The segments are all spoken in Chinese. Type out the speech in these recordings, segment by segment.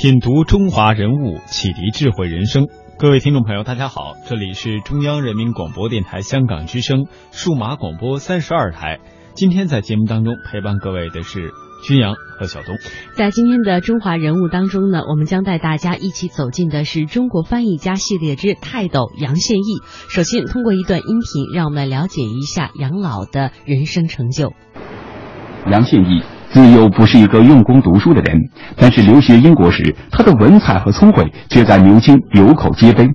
品读中华人物，启迪智慧人生。各位听众朋友，大家好，这里是中央人民广播电台香港之声数码广播三十二台。今天在节目当中陪伴各位的是军阳和小东。在今天的中华人物当中呢，我们将带大家一起走进的是中国翻译家系列之泰斗杨宪益。首先，通过一段音频，让我们来了解一下杨老的人生成就。杨宪益。自幼不是一个用功读书的人，但是留学英国时，他的文采和聪慧却在牛津有口皆碑。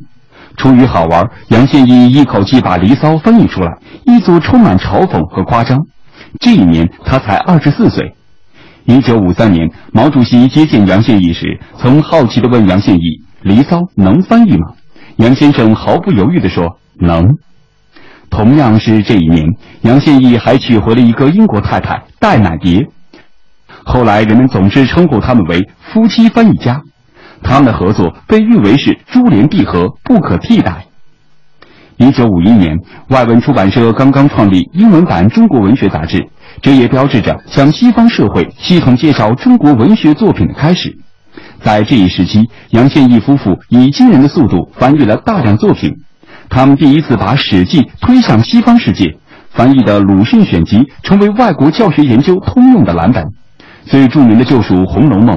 出于好玩，杨宪益一口气把《离骚》翻译出来，一组充满嘲讽和夸张。这一年他才二十四岁。一九五三年，毛主席接见杨宪益时，曾好奇地问杨宪益：“《离骚》能翻译吗？”杨先生毫不犹豫地说：“能。”同样是这一年，杨宪益还娶回了一个英国太太戴乃蝶。后来人们总是称呼他们为夫妻翻译家，他们的合作被誉为是珠联璧合，不可替代。一九五一年，外文出版社刚刚创立英文版《中国文学》杂志，这也标志着向西方社会系统介绍中国文学作品的开始。在这一时期，杨宪益夫妇以惊人的速度翻译了大量作品，他们第一次把《史记》推向西方世界，翻译的《鲁迅选集》成为外国教学研究通用的蓝本。最著名的就属《红楼梦》。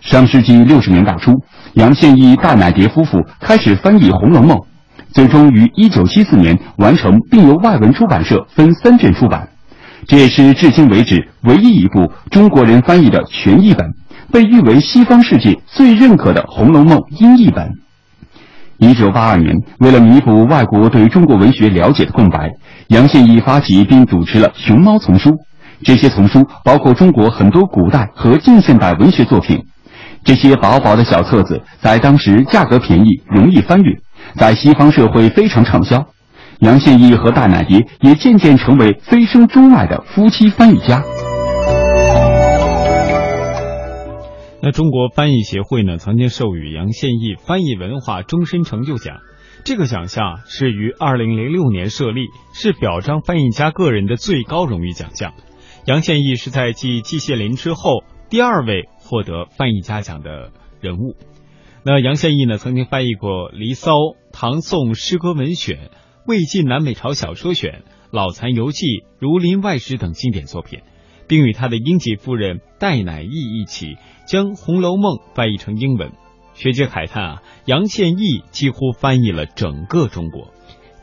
上世纪六十年代初，杨宪益、戴乃蝶夫妇开始翻译《红楼梦》，最终于一九七四年完成，并由外文出版社分三卷出版。这也是至今为止唯一一部中国人翻译的全译本，被誉为西方世界最认可的《红楼梦》英译本。一九八二年，为了弥补外国对中国文学了解的空白，杨宪益发起并主持了《熊猫丛书》。这些丛书包括中国很多古代和近现代文学作品。这些薄薄的小册子在当时价格便宜，容易翻阅，在西方社会非常畅销。杨宪益和大乃蝶也渐渐成为飞升中外的夫妻翻译家。那中国翻译协会呢，曾经授予杨宪益翻译文化终身成就奖。这个奖项是于二零零六年设立，是表彰翻译家个人的最高荣誉奖项。杨宪益是在继季羡林之后第二位获得翻译家奖的人物。那杨宪益呢，曾经翻译过《离骚》《唐宋诗歌文选》《魏晋南北朝小说选》《老残游记》《儒林外史》等经典作品，并与他的英籍夫人戴乃益一起将《红楼梦》翻译成英文。学者慨叹啊，杨宪益几乎翻译了整个中国。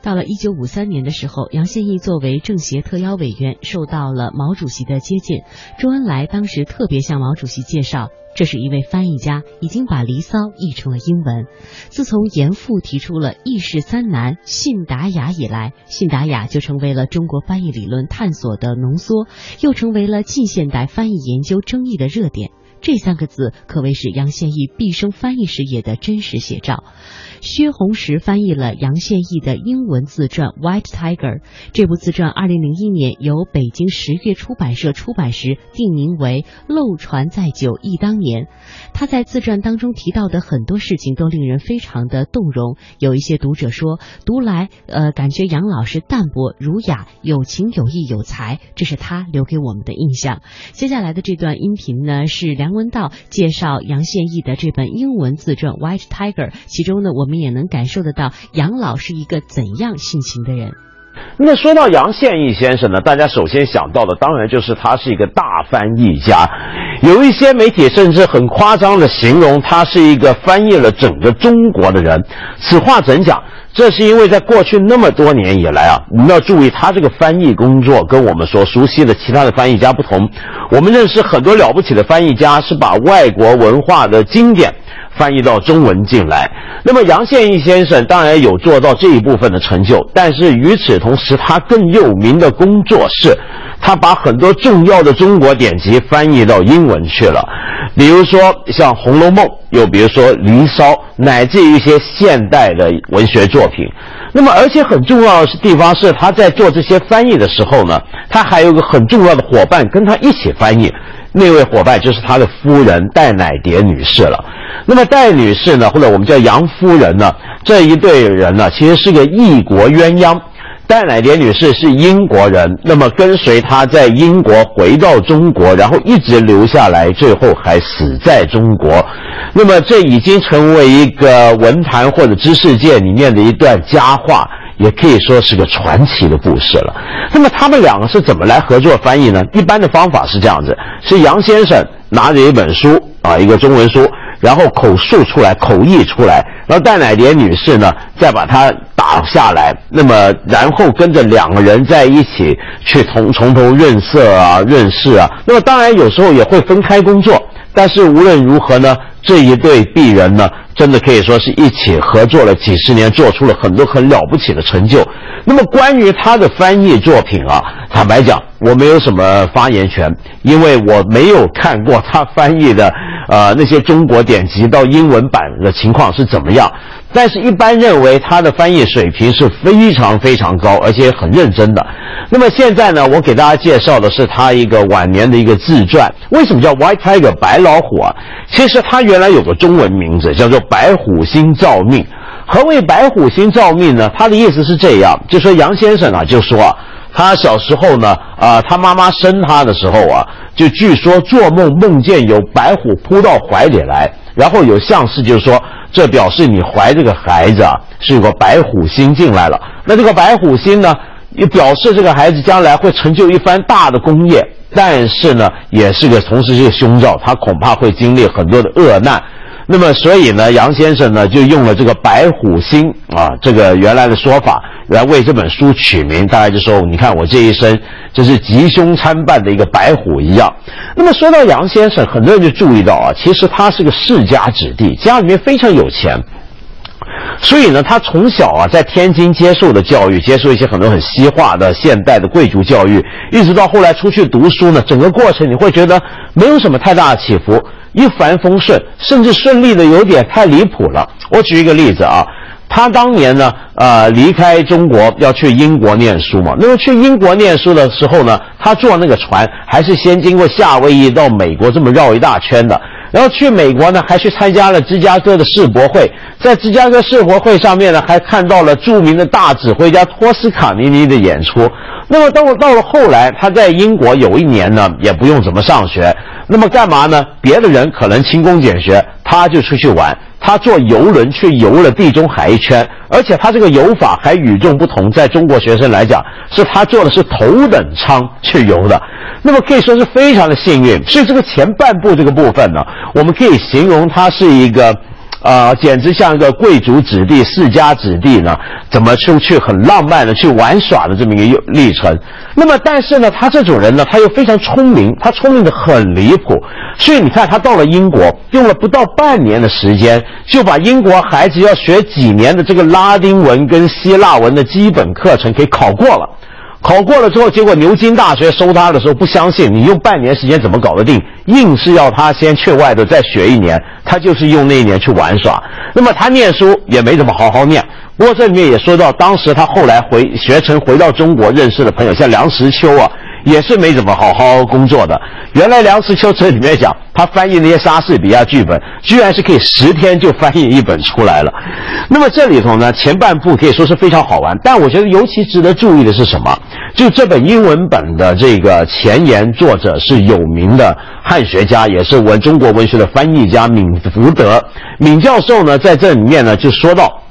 到了一九五三年的时候，杨宪益作为政协特邀委员，受到了毛主席的接见。周恩来当时特别向毛主席介绍，这是一位翻译家，已经把《离骚》译成了英文。自从严复提出了“易事三难，信达雅”以来，信达雅就成为了中国翻译理论探索的浓缩，又成为了近现代翻译研究争议的热点。这三个字可谓是杨宪益毕生翻译事业的真实写照。薛红石翻译了杨宪益的英文自传《White Tiger》。这部自传二零零一年由北京十月出版社出版时定名为《漏传载久忆当年》。他在自传当中提到的很多事情都令人非常的动容。有一些读者说，读来呃感觉杨老师淡泊儒雅，有情有义有才，这是他留给我们的印象。接下来的这段音频呢，是梁文道介绍杨宪益的这本英文自传《White Tiger》，其中呢。我们也能感受得到杨老是一个怎样性情的人。那说到杨宪益先生呢，大家首先想到的当然就是他是一个大翻译家。有一些媒体甚至很夸张的形容他是一个翻译了整个中国的人。此话怎讲？这是因为在过去那么多年以来啊，我们要注意他这个翻译工作跟我们所熟悉的其他的翻译家不同。我们认识很多了不起的翻译家是把外国文化的经典。翻译到中文进来。那么杨宪益先生当然有做到这一部分的成就，但是与此同时，他更有名的工作是，他把很多重要的中国典籍翻译到英文去了。比如说像《红楼梦》，又比如说《离骚》，乃至一些现代的文学作品。那么，而且很重要的是地方是，他在做这些翻译的时候呢，他还有个很重要的伙伴跟他一起翻译。那位伙伴就是他的夫人戴乃蝶女士了。那么戴女士呢，或者我们叫杨夫人呢，这一对人呢，其实是个异国鸳鸯。戴乃蝶女士是英国人，那么跟随他在英国回到中国，然后一直留下来，最后还死在中国。那么这已经成为一个文坛或者知识界里面的一段佳话，也可以说是个传奇的故事了。那么他们两个是怎么来合作翻译呢？一般的方法是这样子：是杨先生拿着一本书啊，一个中文书。然后口述出来，口译出来，然后戴乃蝶女士呢，再把它打下来，那么然后跟着两个人在一起去从从头润色啊、润饰啊，那么当然有时候也会分开工作，但是无论如何呢，这一对璧人呢，真的可以说是一起合作了几十年，做出了很多很了不起的成就。那么关于他的翻译作品啊，坦白讲，我没有什么发言权，因为我没有看过他翻译的。呃，那些中国典籍到英文版的情况是怎么样？但是，一般认为他的翻译水平是非常非常高，而且很认真的。那么现在呢，我给大家介绍的是他一个晚年的一个自传。为什么叫 White Tiger 白老虎啊？其实他原来有个中文名字叫做白虎星照命。何谓白虎星照命呢？他的意思是这样，就说杨先生啊，就说。他小时候呢，啊，他妈妈生他的时候啊，就据说做梦梦见有白虎扑到怀里来，然后有相士就说，这表示你怀这个孩子啊是有个白虎星进来了。那这个白虎星呢，也表示这个孩子将来会成就一番大的功业，但是呢，也是个同时是个凶兆，他恐怕会经历很多的恶难。那么，所以呢，杨先生呢就用了这个白虎星啊，这个原来的说法来为这本书取名。大概就说，你看我这一生这是吉凶参半的一个白虎一样。那么说到杨先生，很多人就注意到啊，其实他是个世家子弟，家里面非常有钱。所以呢，他从小啊在天津接受的教育，接受一些很多很西化的现代的贵族教育，一直到后来出去读书呢，整个过程你会觉得没有什么太大的起伏。一帆风顺，甚至顺利的有点太离谱了。我举一个例子啊，他当年呢，呃，离开中国要去英国念书嘛。那么去英国念书的时候呢，他坐那个船还是先经过夏威夷到美国这么绕一大圈的。然后去美国呢，还去参加了芝加哥的世博会，在芝加哥世博会上面呢，还看到了著名的大指挥家托斯卡尼尼的演出。那么到到了后来，他在英国有一年呢，也不用怎么上学，那么干嘛呢？别的人可能勤工俭学，他就出去玩。他坐游轮去游了地中海一圈，而且他这个游法还与众不同。在中国学生来讲，是他坐的是头等舱去游的，那么可以说是非常的幸运。所以这个前半部这个部分呢，我们可以形容他是一个。啊，简直像一个贵族子弟、世家子弟呢，怎么出去很浪漫的去玩耍的这么一个历程。那么，但是呢，他这种人呢，他又非常聪明，他聪明的很离谱。所以你看，他到了英国，用了不到半年的时间，就把英国孩子要学几年的这个拉丁文跟希腊文的基本课程给考过了。考过了之后，结果牛津大学收他的时候不相信，你用半年时间怎么搞得定？硬是要他先去外头再学一年，他就是用那一年去玩耍。那么他念书也没怎么好好念。不过这里面也说到，当时他后来回学成回到中国认识的朋友，像梁实秋啊。也是没怎么好好工作的。原来梁实秋这里面讲，他翻译那些莎士比亚剧本，居然是可以十天就翻译一本出来了。那么这里头呢，前半部可以说是非常好玩，但我觉得尤其值得注意的是什么？就这本英文本的这个前言作者是有名的汉学家，也是文中国文学的翻译家闵福德。闵教授呢，在这里面呢就说到。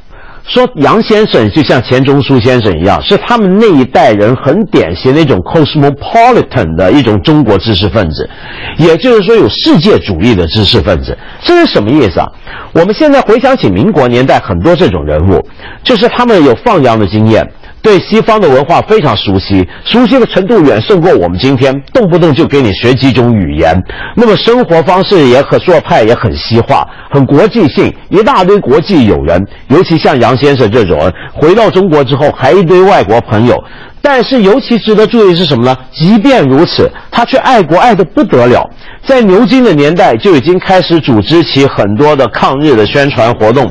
说杨先生就像钱钟书先生一样，是他们那一代人很典型的一种 cosmopolitan 的一种中国知识分子，也就是说有世界主义的知识分子。这是什么意思啊？我们现在回想起民国年代很多这种人物，就是他们有放羊的经验，对西方的文化非常熟悉，熟悉的程度远胜过我们今天，动不动就给你学几种语言。那么生活方式也很做派，也很西化，很国际性，一大堆国际友人。尤其像杨先生这种人，回到中国之后还一堆外国朋友。但是尤其值得注意是什么呢？即便如此，他却爱国爱得不得了，在牛津的年代就已经开始组织起很多的抗日的宣传活动。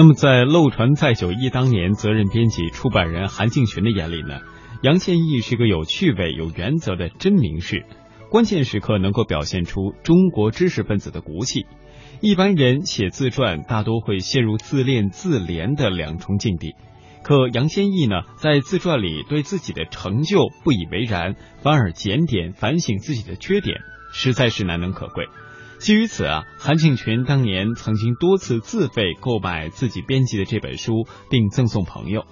那么，在漏传在九一当年，责任编辑出版人韩敬群的眼里呢，杨宪益是个有趣味、有原则的真名士，关键时刻能够表现出中国知识分子的骨气。一般人写自传大多会陷入自恋自怜的两重境地，可杨宪益呢，在自传里对自己的成就不以为然，反而检点反省自己的缺点，实在是难能可贵。基于此啊，韩庆群当年曾经多次自费购买自己编辑的这本书，并赠送朋友。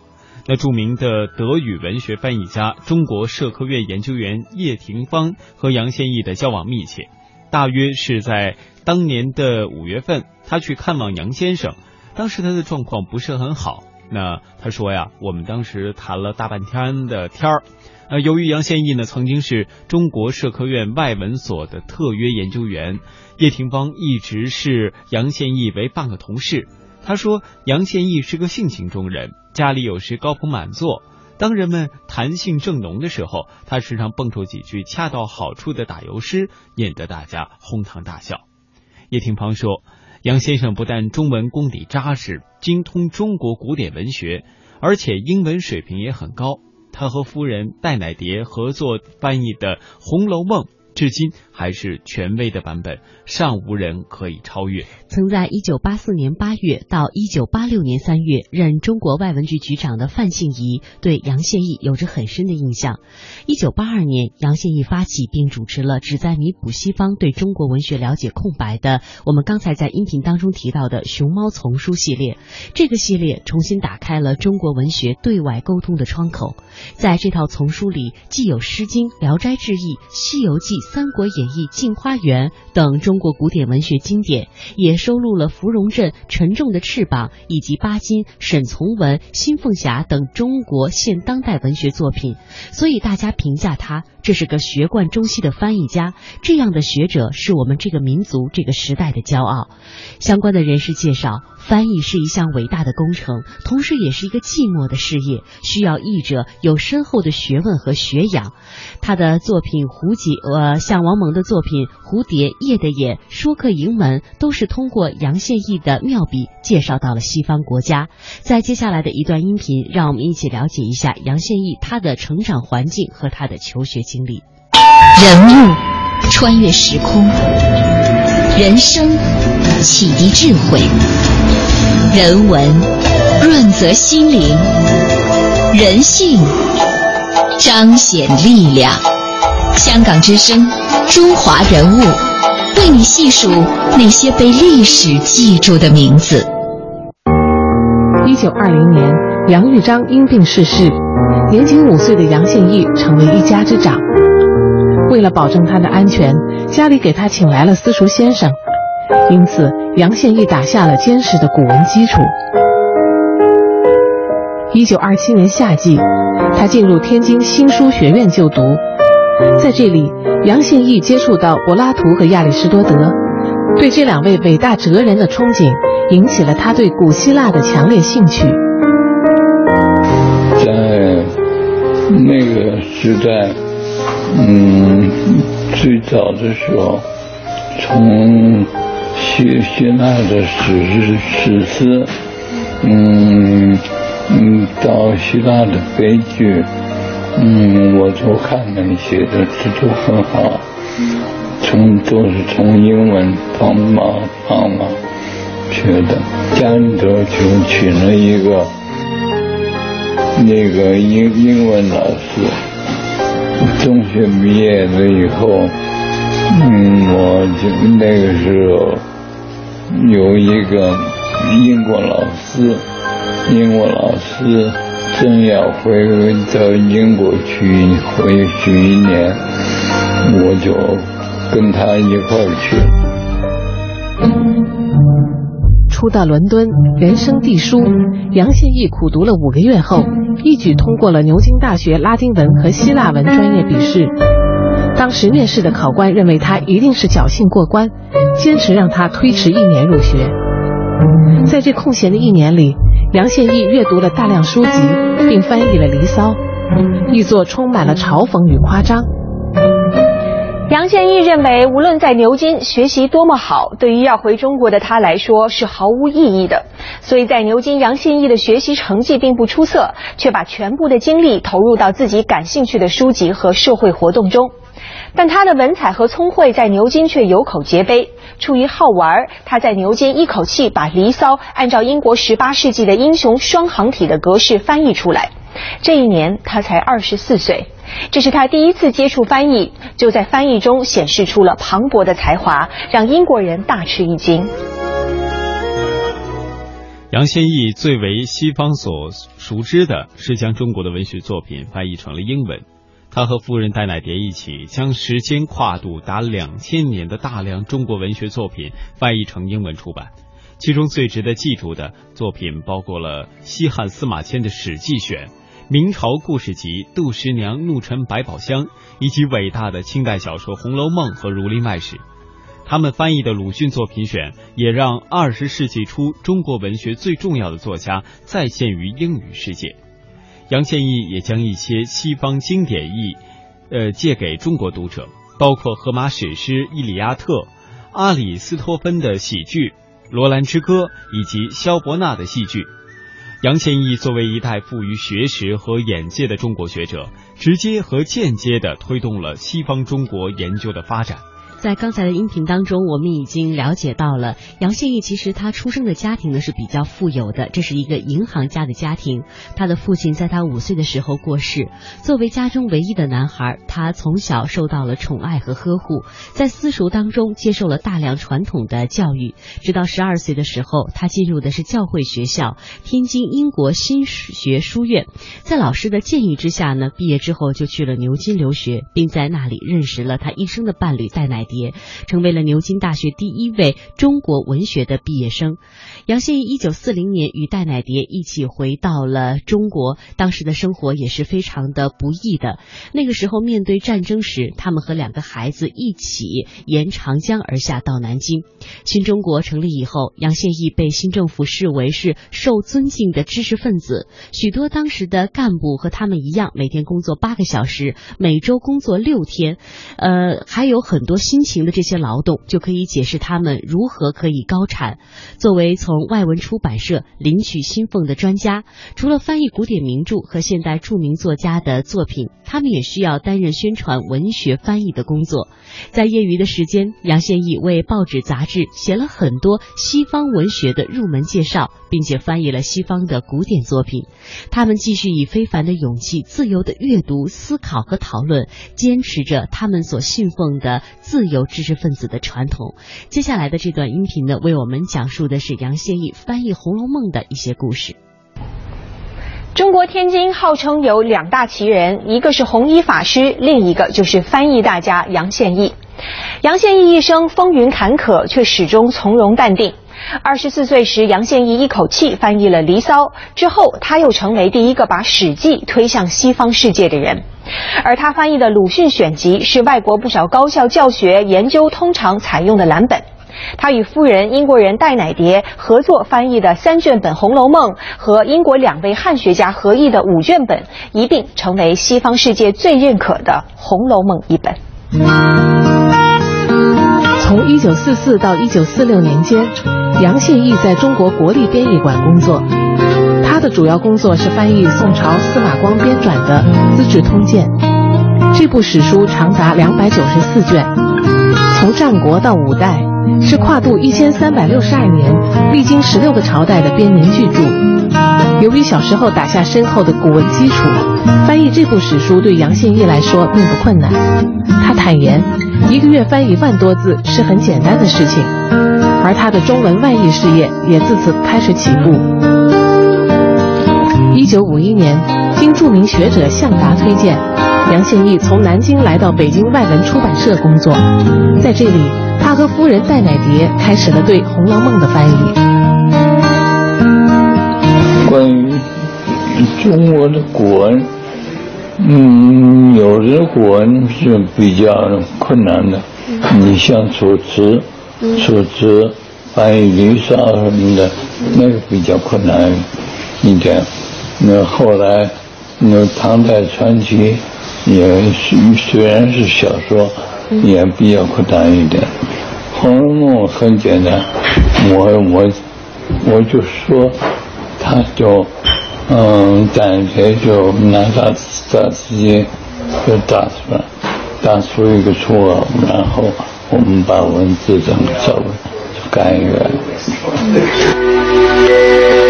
那著名的德语文学翻译家、中国社科院研究员叶廷芳和杨宪益的交往密切。大约是在当年的五月份，他去看望杨先生，当时他的状况不是很好。那他说呀，我们当时谈了大半天的天儿。呃，由于杨宪益呢曾经是中国社科院外文所的特约研究员，叶廷芳一直视杨宪益为半个同事。他说，杨宪益是个性情中人，家里有时高朋满座。当人们谈性正浓的时候，他时常蹦出几句恰到好处的打油诗，引得大家哄堂大笑。叶廷芳说：“杨先生不但中文功底扎实，精通中国古典文学，而且英文水平也很高。他和夫人戴乃蝶合作翻译的《红楼梦》。”至今还是权威的版本，尚无人可以超越。曾在一九八四年八月到一九八六年三月任中国外文局局长的范信仪对杨宪益有着很深的印象。一九八二年，杨宪益发起并主持了旨在弥补西方对中国文学了解空白的我们刚才在音频当中提到的“熊猫丛书”系列。这个系列重新打开了中国文学对外沟通的窗口。在这套丛书里，既有《诗经》《聊斋志异》《西游记》。《三国演义》《镜花缘》等中国古典文学经典，也收录了芙蓉镇《沉重的翅膀》以及巴金、沈从文、辛凤霞等中国现当代文学作品。所以大家评价他，这是个学贯中西的翻译家。这样的学者是我们这个民族、这个时代的骄傲。相关的人士介绍。翻译是一项伟大的工程，同时也是一个寂寞的事业，需要译者有深厚的学问和学养。他的作品《蝴蝶》呃，像王蒙的作品《蝴蝶》《夜的眼》《说客盈门》，都是通过杨宪益的妙笔介绍到了西方国家。在接下来的一段音频，让我们一起了解一下杨宪益他的成长环境和他的求学经历。人物穿越时空，人生启迪智慧。人文润泽心灵，人性彰显力量。香港之声，中华人物，为你细数那些被历史记住的名字。一九二零年，杨玉章因病逝世，年仅五岁的杨宪益成为一家之长。为了保证他的安全，家里给他请来了私塾先生。因此，杨宪益打下了坚实的古文基础。一九二七年夏季，他进入天津新书学院就读，在这里，杨宪益接触到柏拉图和亚里士多德，对这两位伟大哲人的憧憬，引起了他对古希腊的强烈兴趣。在那个时代，嗯，最早的时候，从希希腊的史诗史诗，嗯嗯，到希腊的悲剧，嗯，我都看了写的，这都很好。从都是从英文方嘛方嘛学的，家里头就请了一个那个英英文老师。中学毕业了以后，嗯，我就那个时候。有一个英国老师，英国老师正要回到英国去回去一年，我就跟他一块去。初到伦敦人生地疏，杨宪益苦读了五个月后，一举通过了牛津大学拉丁文和希腊文专业笔试。当时面试的考官认为他一定是侥幸过关，坚持让他推迟一年入学。在这空闲的一年里，杨宪益阅读了大量书籍，并翻译了《离骚》，译作充满了嘲讽与夸张。杨宪益认为，无论在牛津学习多么好，对于要回中国的他来说是毫无意义的。所以在牛津，杨宪益的学习成绩并不出色，却把全部的精力投入到自己感兴趣的书籍和社会活动中。但他的文采和聪慧在牛津却有口皆碑。出于好玩，他在牛津一口气把《离骚》按照英国十八世纪的英雄双行体的格式翻译出来。这一年他才二十四岁，这是他第一次接触翻译，就在翻译中显示出了磅礴的才华，让英国人大吃一惊。杨宪益最为西方所熟知的是将中国的文学作品翻译成了英文。他和夫人戴乃蝶一起，将时间跨度达两千年的大量中国文学作品翻译成英文出版。其中最值得记住的作品包括了西汉司马迁的《史记选》、明朝故事集《杜十娘怒沉百宝箱》，以及伟大的清代小说《红楼梦》和《儒林外史》。他们翻译的鲁迅作品选，也让二十世纪初中国文学最重要的作家再现于英语世界。杨宪益也将一些西方经典译，呃，借给中国读者，包括荷马史诗《伊利亚特》、阿里斯托芬的喜剧《罗兰之歌》以及萧伯纳的戏剧。杨宪益作为一代富于学识和眼界的中国学者，直接和间接的推动了西方中国研究的发展。在刚才的音频当中，我们已经了解到了杨宪益其实他出生的家庭呢是比较富有的，这是一个银行家的家庭。他的父亲在他五岁的时候过世，作为家中唯一的男孩，他从小受到了宠爱和呵护，在私塾当中接受了大量传统的教育。直到十二岁的时候，他进入的是教会学校天津英国新学书院，在老师的建议之下呢，毕业之后就去了牛津留学，并在那里认识了他一生的伴侣戴乃。蝶成为了牛津大学第一位中国文学的毕业生。杨宪益一九四零年与戴乃蝶一起回到了中国，当时的生活也是非常的不易的。那个时候面对战争时，他们和两个孩子一起沿长江而下到南京。新中国成立以后，杨宪益被新政府视为是受尊敬的知识分子，许多当时的干部和他们一样，每天工作八个小时，每周工作六天，呃，还有很多新。辛勤的这些劳动，就可以解释他们如何可以高产。作为从外文出版社领取薪俸的专家，除了翻译古典名著和现代著名作家的作品，他们也需要担任宣传文学翻译的工作。在业余的时间，杨宪益为报纸杂志写了很多西方文学的入门介绍，并且翻译了西方的古典作品。他们继续以非凡的勇气、自由的阅读、思考和讨论，坚持着他们所信奉的自。由知识分子的传统。接下来的这段音频呢，为我们讲述的是杨宪益翻译《红楼梦》的一些故事。中国天津号称有两大奇人，一个是红衣法师，另一个就是翻译大家杨宪益。杨宪益一生风云坎坷，却始终从容淡定。二十四岁时，杨宪益一口气翻译了《离骚》，之后他又成为第一个把《史记》推向西方世界的人。而他翻译的鲁迅选集是外国不少高校教学研究通常采用的蓝本。他与夫人英国人戴乃蝶合作翻译的三卷本《红楼梦》和英国两位汉学家合译的五卷本，一并成为西方世界最认可的《红楼梦》一本。从一九四四到一九四六年间，杨宪益在中国国立编译馆工作。他的主要工作是翻译宋朝司马光编撰的《资治通鉴》，这部史书长达两百九十四卷，从战国到五代，是跨度一千三百六十二年、历经十六个朝代的编年巨著。由于小时候打下深厚的古文基础，翻译这部史书对杨宪益来说并不困难。他坦言，一个月翻一万多字是很简单的事情，而他的中文外译事业也自此开始起步。一九五一年，经著名学者向达推荐，杨宪益从南京来到北京外文出版社工作。在这里，他和夫人戴乃蝶开始了对《红楼梦》的翻译。关于中国的古文，嗯，有的古文是比较困难的，你像楚辞，楚辞翻译《离骚》什么的，那个比较困难一点。那后来，那唐代传奇也虽虽然是小说，也比较困难一点。《红楼梦》很简单，我我我就说，他就嗯，感觉就拿打打字机就打出来，打出一个错误，然后我们把文字怎么稍微改一改。《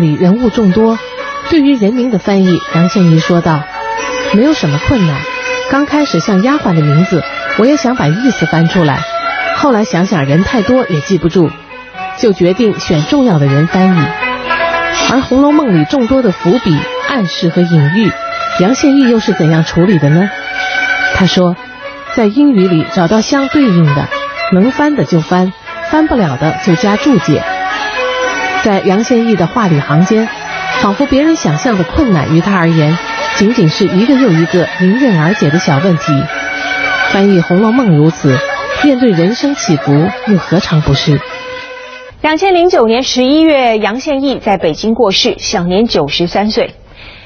》里人物众多，对于人名的翻译，杨宪益说道：“没有什么困难。刚开始像丫鬟的名字，我也想把意思翻出来，后来想想人太多也记不住，就决定选重要的人翻译。而《红楼梦》里众多的伏笔、暗示和隐喻，杨宪益又是怎样处理的呢？他说，在英语里找到相对应的，能翻的就翻，翻不了的就加注解。”在杨宪益的话里行间，仿佛别人想象的困难于他而言，仅仅是一个又一个迎刃而解的小问题。翻译《红楼梦》如此，面对人生起伏，又何尝不是？两千零九年十一月，杨宪益在北京过世，享年九十三岁。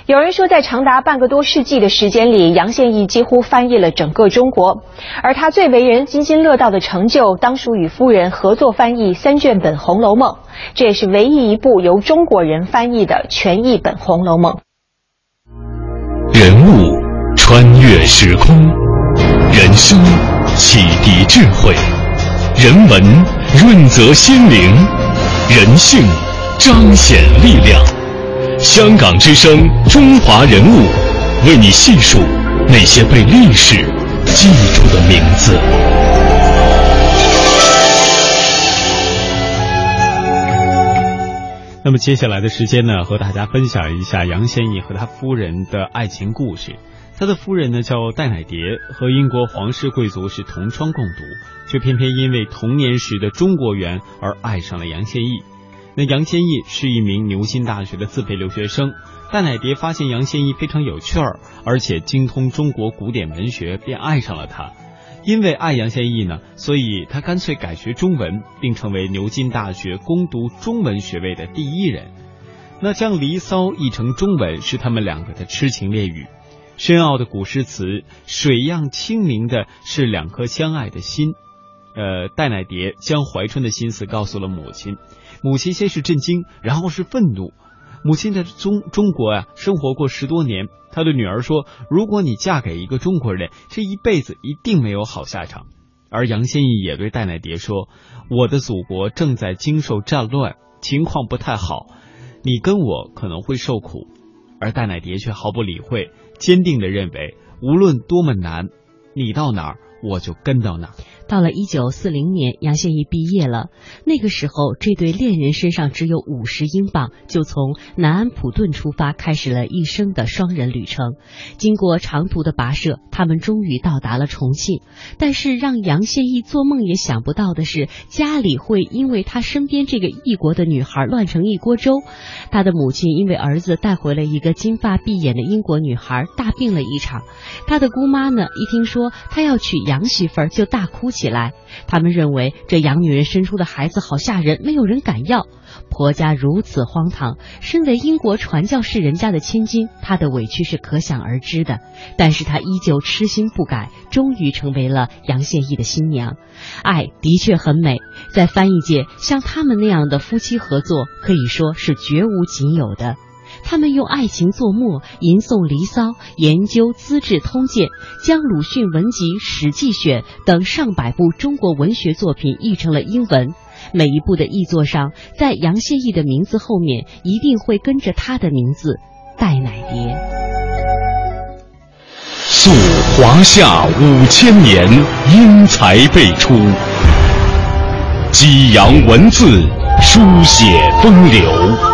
有人说，在长达半个多世纪的时间里，杨宪益几乎翻译了整个中国，而他最为人津津乐道的成就，当属与夫人合作翻译三卷本《红楼梦》，这也是唯一一部由中国人翻译的全译本《红楼梦》。人物穿越时空，人生启迪智慧，人文润泽心灵，人性彰显力量。香港之声，中华人物，为你细数那些被历史记住的名字。那么接下来的时间呢，和大家分享一下杨宪益和他夫人的爱情故事。他的夫人呢叫戴乃蝶，和英国皇室贵族是同窗共读，却偏偏因为童年时的中国缘而爱上了杨宪益。那杨宪益是一名牛津大学的自费留学生，戴乃蝶发现杨宪益非常有趣儿，而且精通中国古典文学，便爱上了他。因为爱杨宪益呢，所以他干脆改学中文，并成为牛津大学攻读中文学位的第一人。那将《离骚》译成中文是他们两个的痴情烈语。深奥的古诗词，水样清明的是两颗相爱的心。呃，戴乃蝶将怀春的心思告诉了母亲。母亲先是震惊，然后是愤怒。母亲在中中国呀生活过十多年，她对女儿说：“如果你嫁给一个中国人，这一辈子一定没有好下场。”而杨先义也对戴乃蝶说：“我的祖国正在经受战乱，情况不太好，你跟我可能会受苦。”而戴乃蝶却毫不理会，坚定的认为，无论多么难，你到哪儿，我就跟到哪儿。到了一九四零年，杨宪益毕业了。那个时候，这对恋人身上只有五十英镑，就从南安普顿出发，开始了一生的双人旅程。经过长途的跋涉，他们终于到达了重庆。但是让杨宪益做梦也想不到的是，家里会因为他身边这个异国的女孩乱成一锅粥。他的母亲因为儿子带回了一个金发碧眼的英国女孩，大病了一场。他的姑妈呢，一听说他要娶杨媳妇儿，就大哭。起来，他们认为这洋女人生出的孩子好吓人，没有人敢要。婆家如此荒唐，身为英国传教士人家的千金，她的委屈是可想而知的。但是她依旧痴心不改，终于成为了杨宪益的新娘。爱的确很美，在翻译界，像他们那样的夫妻合作，可以说是绝无仅有的。他们用爱情作墨，吟诵《离骚》，研究《资治通鉴》，将鲁迅文集《史记选》等上百部中国文学作品译成了英文。每一部的译作上，在杨宪益的名字后面，一定会跟着他的名字——戴乃蝶。溯华夏五千年，英才辈出，激扬文字，书写风流，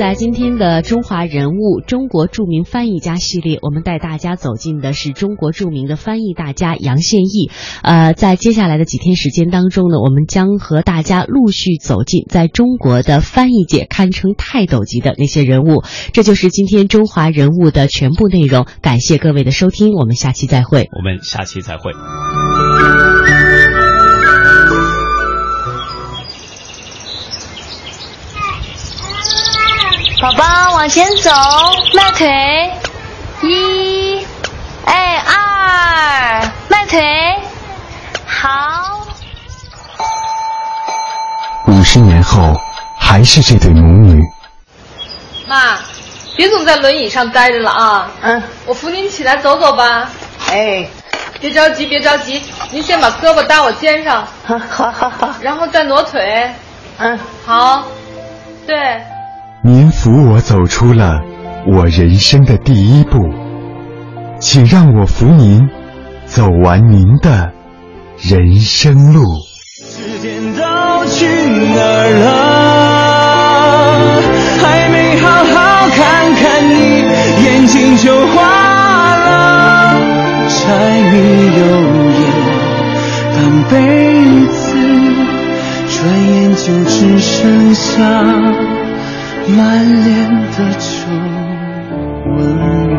在今天的中华人物中国著名翻译家系列，我们带大家走进的是中国著名的翻译大家杨宪益。呃，在接下来的几天时间当中呢，我们将和大家陆续走进在中国的翻译界堪称泰斗级的那些人物。这就是今天中华人物的全部内容。感谢各位的收听，我们下期再会。我们下期再会。宝宝往前走，迈腿，一，哎二，迈腿，好。五十年后，还是这对母女。妈，别总在轮椅上待着了啊！嗯，我扶您起来走走吧。哎，别着急，别着急，您先把胳膊搭我肩上。好好好。然后再挪腿。嗯，好。对。您扶我走出了我人生的第一步，请让我扶您走完您的人生路。时间都去哪儿了？还没好好看看你，眼睛就花了。柴米油盐半辈子，转眼就只剩下。满脸的皱纹。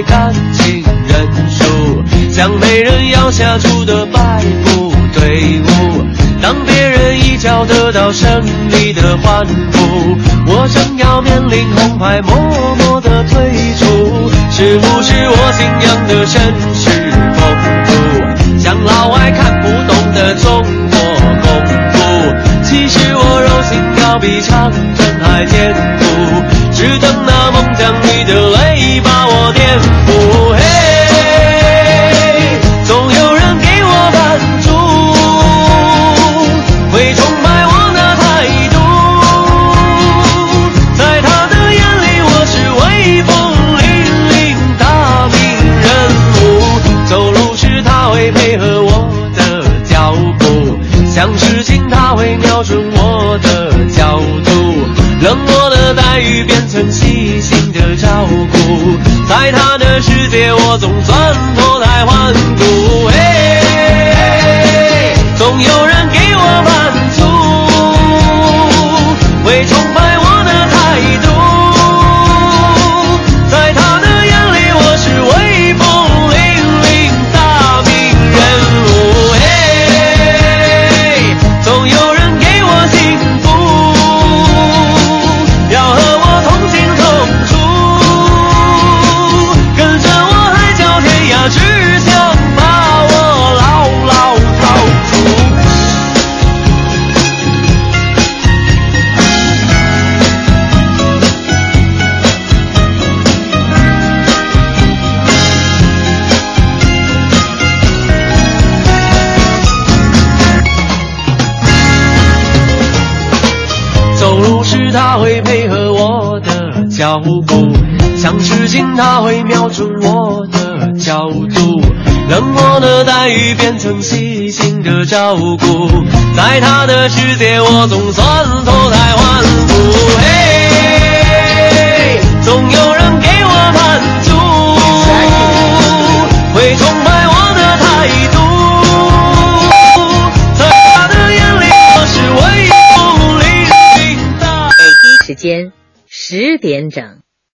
能对感情认输，像被人要下注的败部队伍？当别人一脚得到胜利的欢呼，我正要面临红牌，默默的退出。是不是我信仰的绅士风度，像老外看不懂的中国功夫？其实我柔情要比长征还坚固。只等那孟姜女的泪颠覆。步，想事情他会瞄准我的。角度，冷漠的待遇变成细心的照顾，在他的世界，我总算脱胎换骨。嘿，总有人给我满足，会崇拜我的态度，在他的眼里，我是威风凛凛的。北京时间十点整。